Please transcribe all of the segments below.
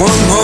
one more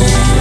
Thank you.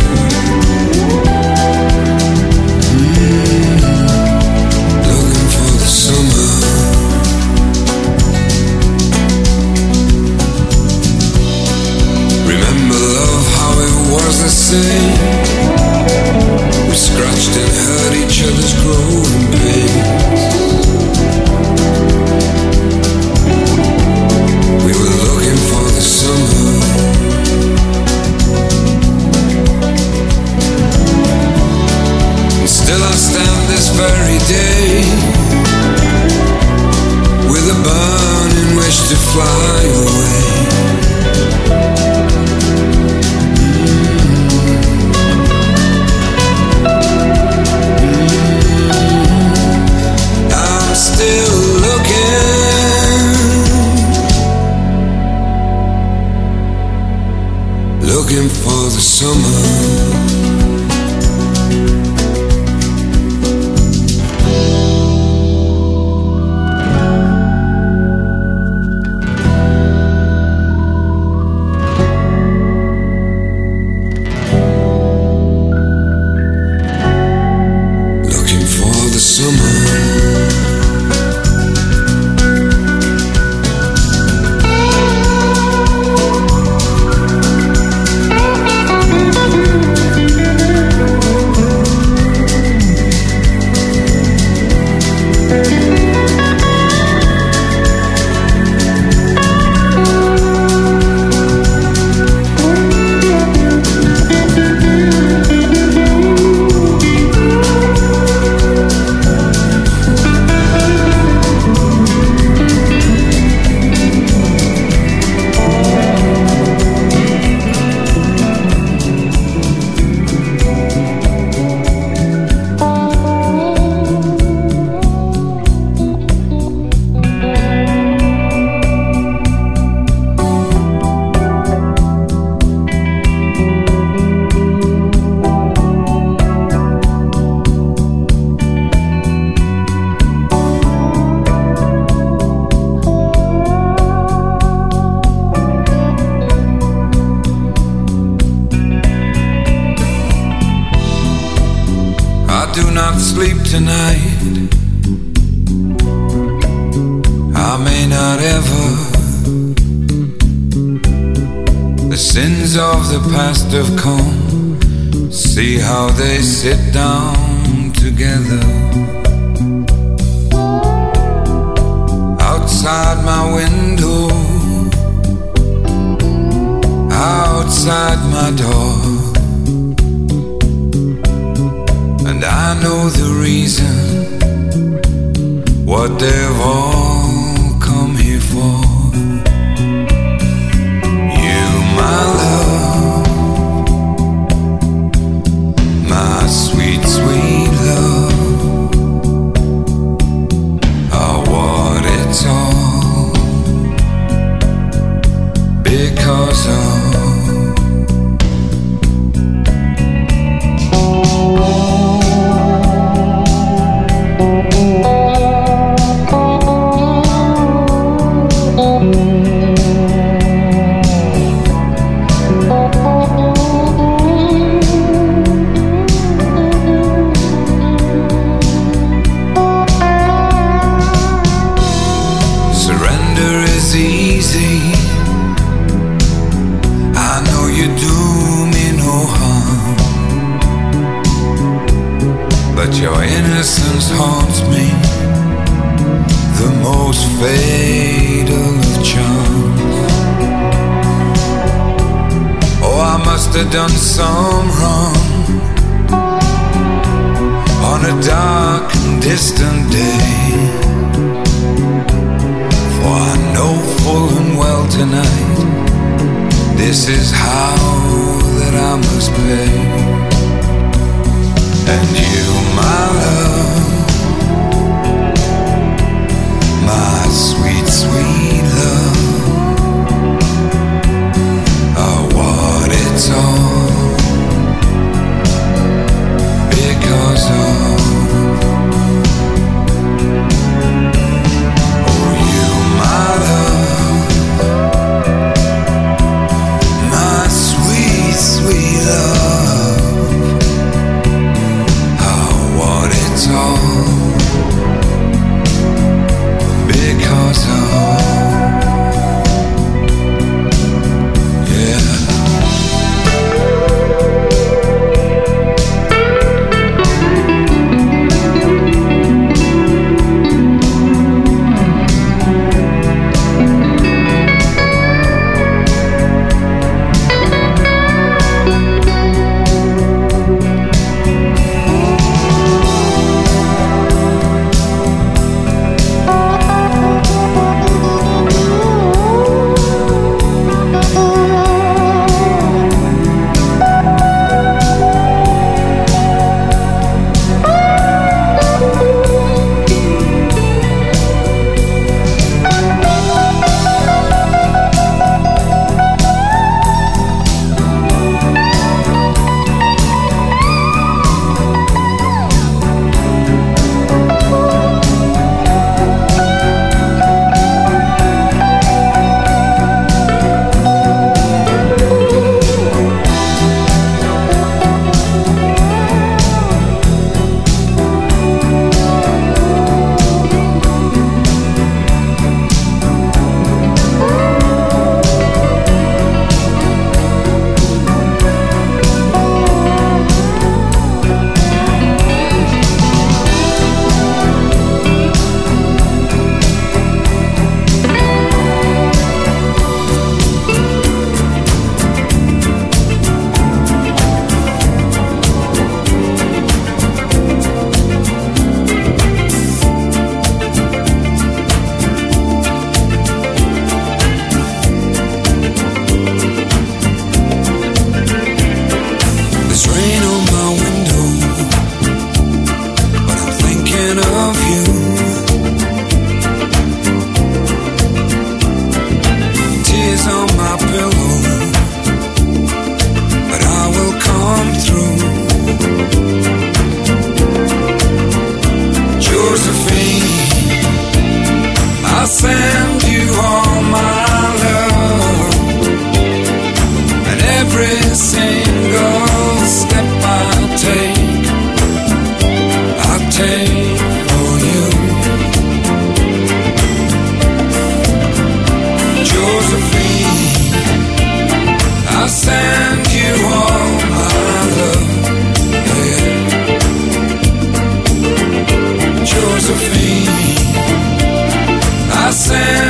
I do not sleep tonight. I may not ever. The sins of the past have come. See how they sit down together. Outside my window, outside my door. I know the reason what they've all come here for. You, my love, my sweet, sweet love, are what it's all because of. must have done some wrong on a dark and distant day. For I know full and well tonight, this is how that I must play. And you, my love, my sweet, sweet. Because of sand.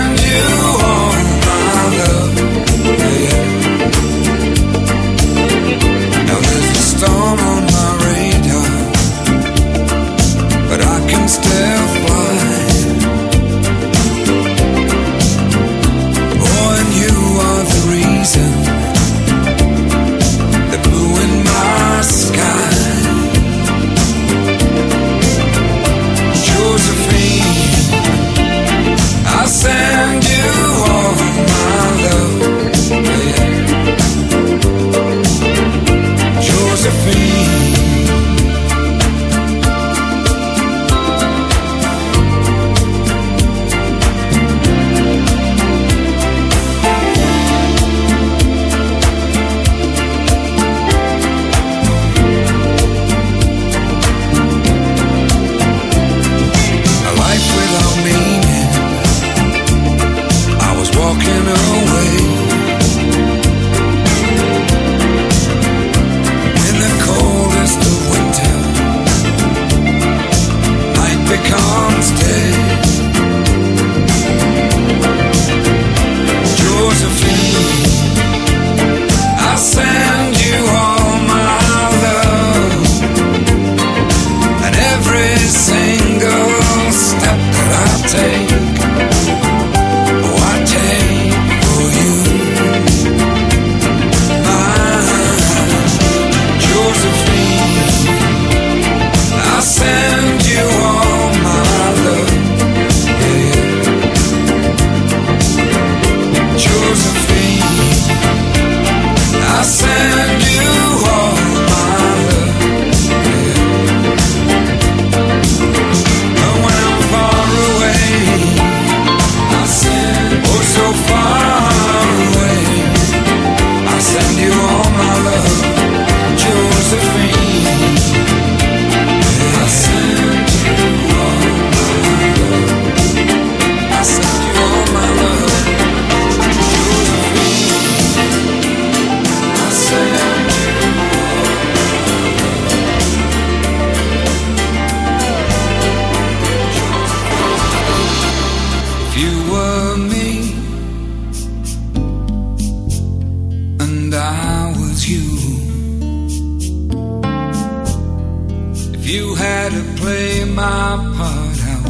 Play my part out,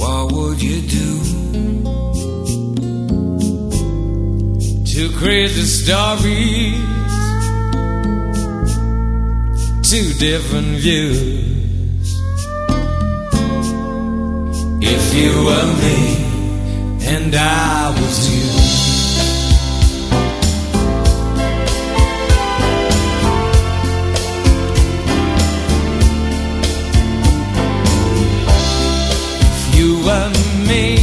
what would you do? Two crazy stories, two different views. If you were me and I was you. Me,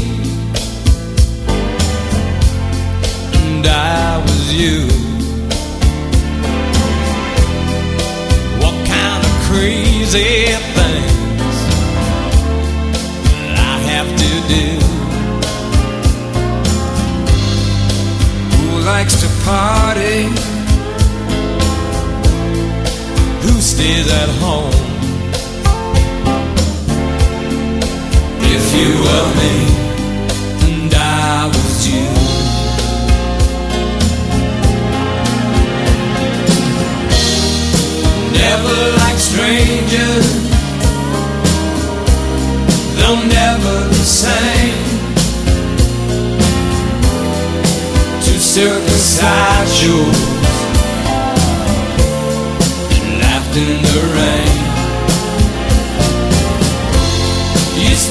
and I was you. What kind of crazy things I have to do? Who likes to party? Who stays at home? You were me and I was you. Never like strangers, they'll never the same.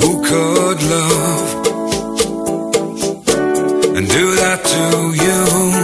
who could love and do that to you.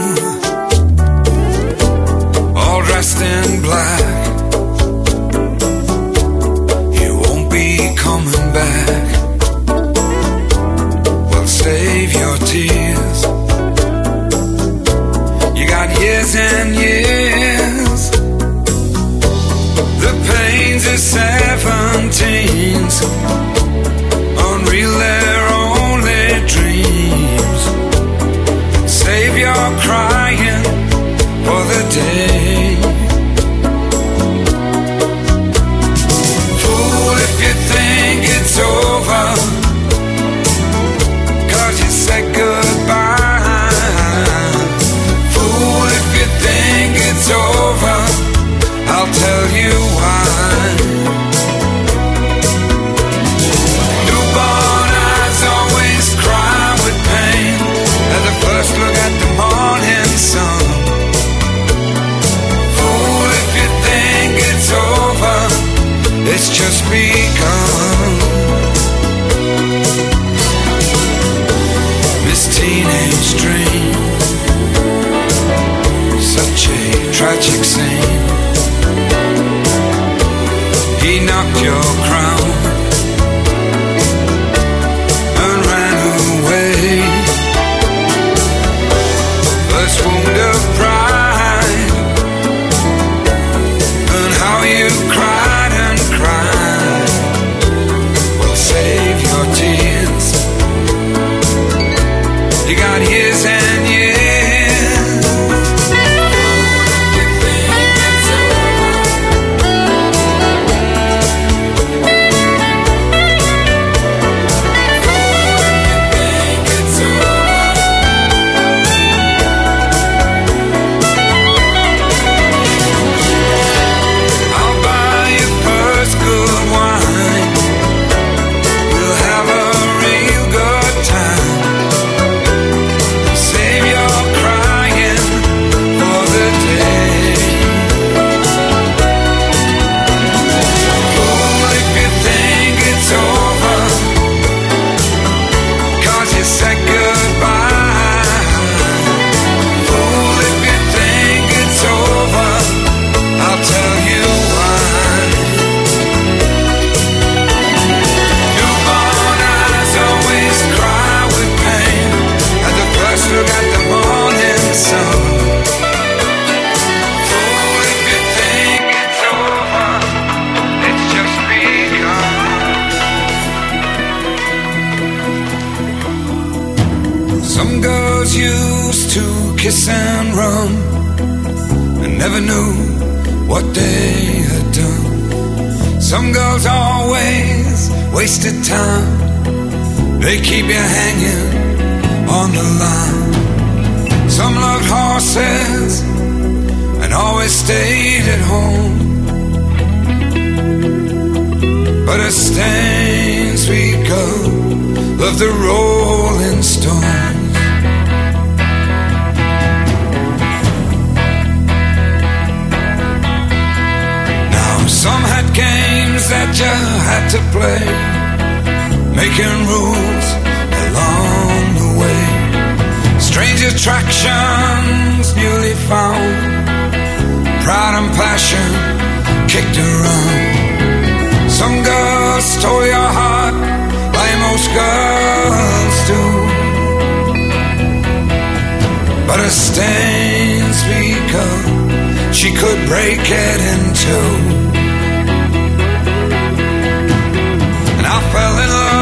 chicks sing. making rules along the way. Strange attractions newly found, pride and passion kicked around. Some girls stole your heart, like most girls do. But a stain's become, she could break it in two. well in love. Uh,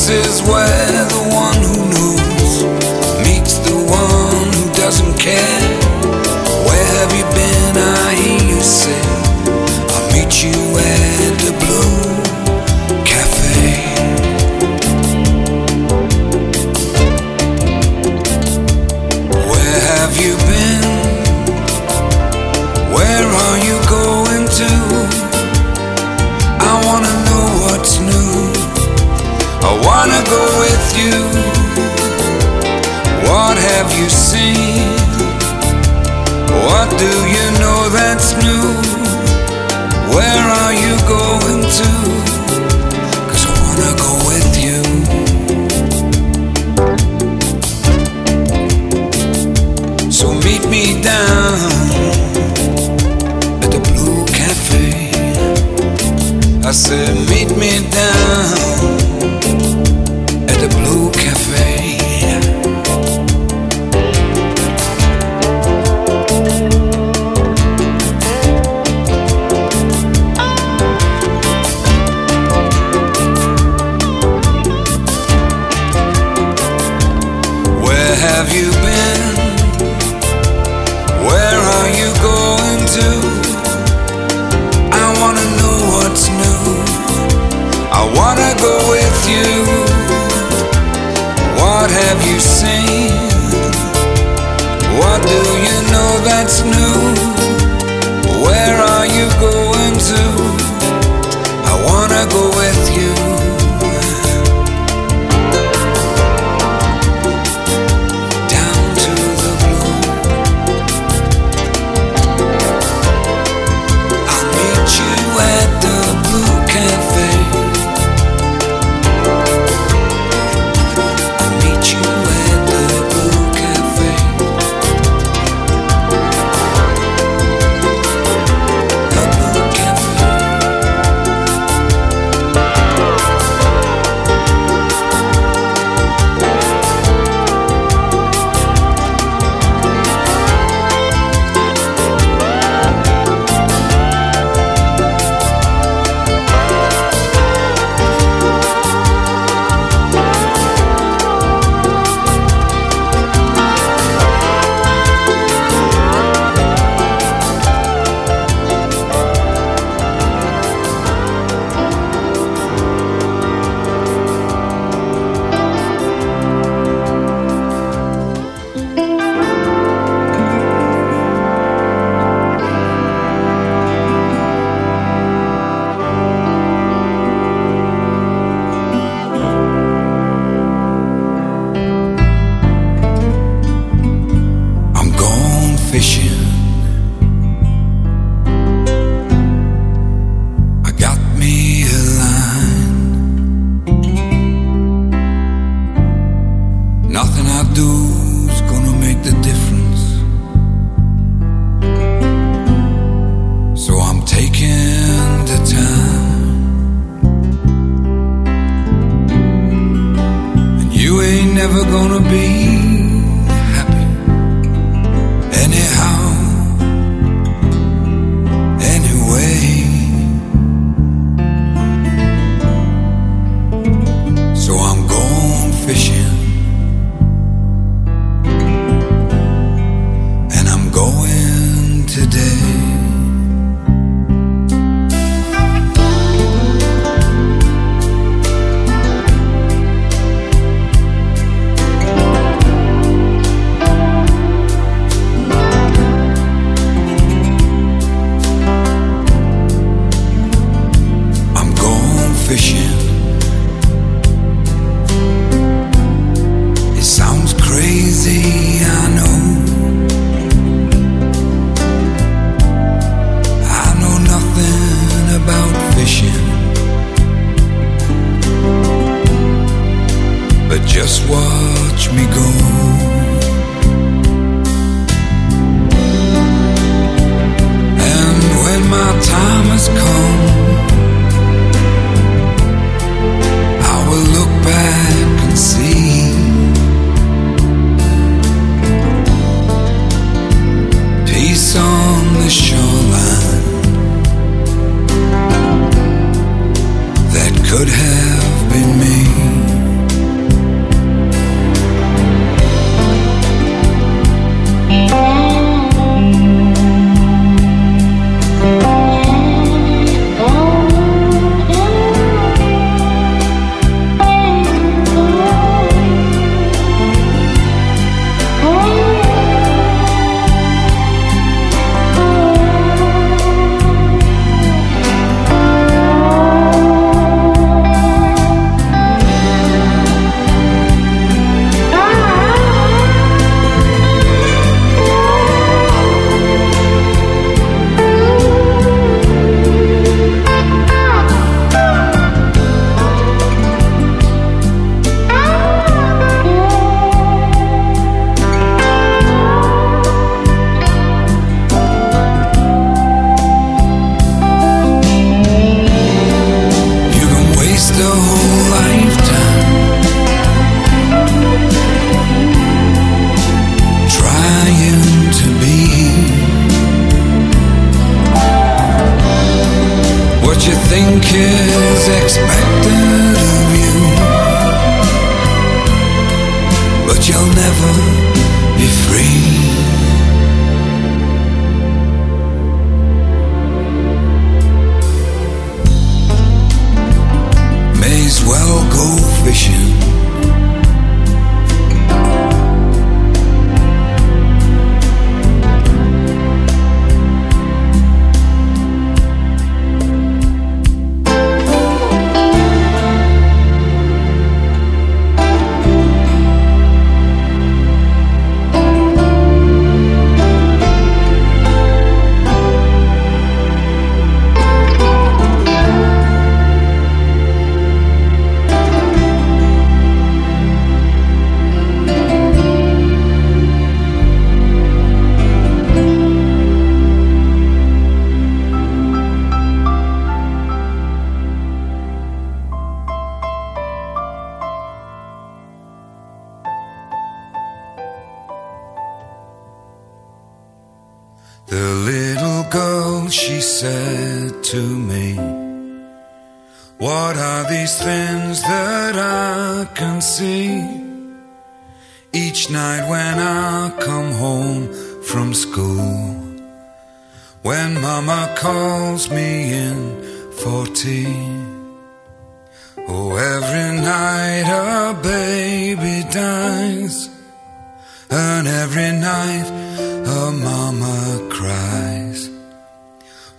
This is where the one you? What have you seen? What do you know that's new? Where are you going to? Cause I wanna go with you. So meet me down at the Blue Cafe. I said, meet me down. That's new.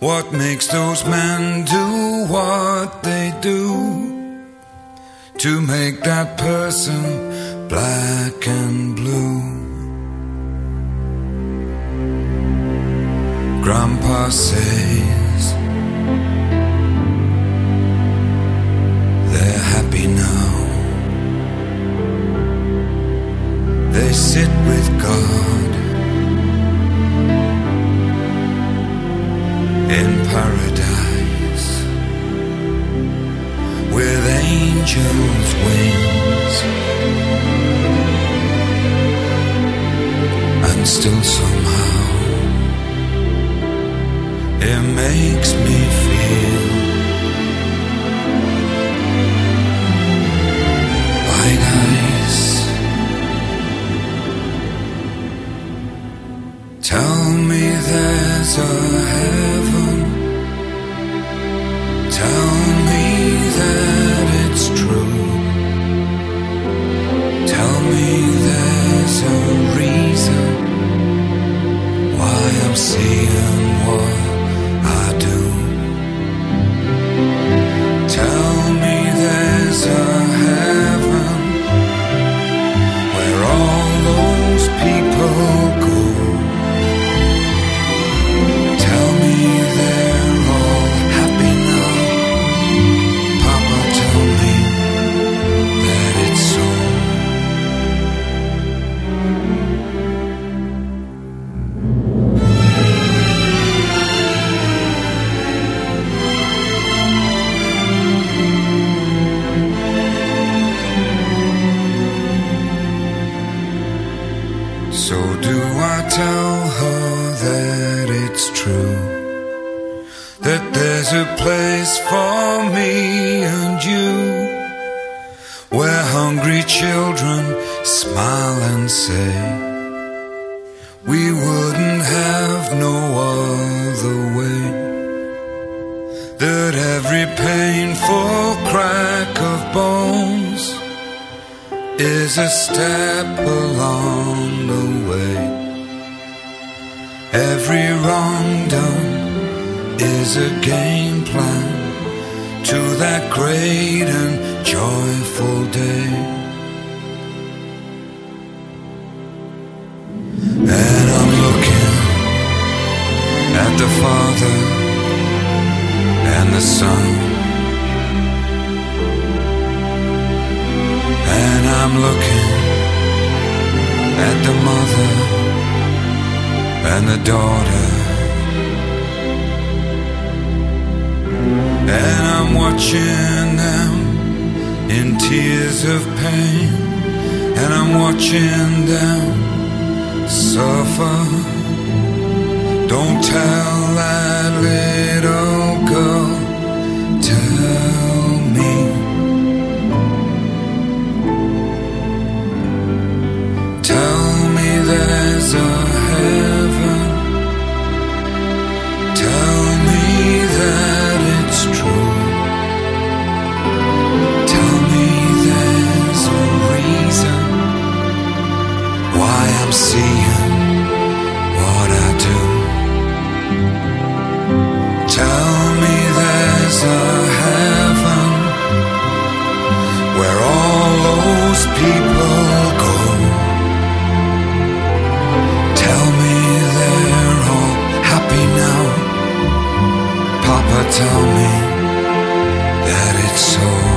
What makes those men do what they do to make that person black and blue? Grandpa says they're happy now. They sit with God in paradise with angels' wings. And still somehow it makes me feel. Tell me there's a I'm seeing and the Son. And I'm looking at the mother and the daughter. And I'm watching them in tears of pain. And I'm watching them suffer. Don't tell that little girl, tell me. Tell me there's a heaven. Tell me that it's true. Tell me there's a reason why I'm seeing a heaven where all those people go. Tell me they're all happy now. Papa, tell me that it's so.